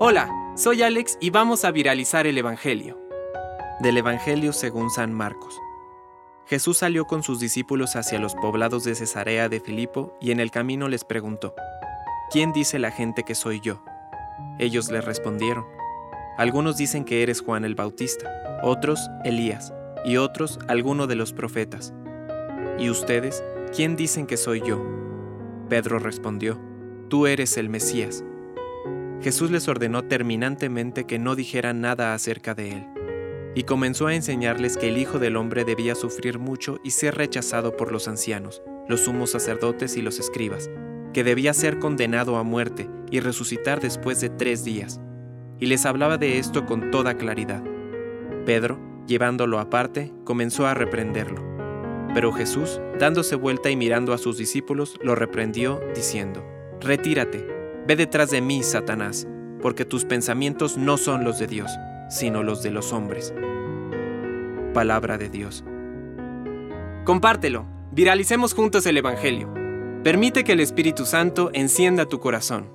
Hola, soy Alex y vamos a viralizar el Evangelio. Del Evangelio según San Marcos. Jesús salió con sus discípulos hacia los poblados de Cesarea de Filipo y en el camino les preguntó, ¿quién dice la gente que soy yo? Ellos le respondieron, algunos dicen que eres Juan el Bautista, otros Elías, y otros alguno de los profetas. ¿Y ustedes, quién dicen que soy yo? Pedro respondió, Tú eres el Mesías. Jesús les ordenó terminantemente que no dijeran nada acerca de él, y comenzó a enseñarles que el Hijo del Hombre debía sufrir mucho y ser rechazado por los ancianos, los sumos sacerdotes y los escribas, que debía ser condenado a muerte y resucitar después de tres días. Y les hablaba de esto con toda claridad. Pedro, llevándolo aparte, comenzó a reprenderlo. Pero Jesús, dándose vuelta y mirando a sus discípulos, lo reprendió, diciendo, Retírate, ve detrás de mí, Satanás, porque tus pensamientos no son los de Dios, sino los de los hombres. Palabra de Dios. Compártelo, viralicemos juntos el Evangelio. Permite que el Espíritu Santo encienda tu corazón.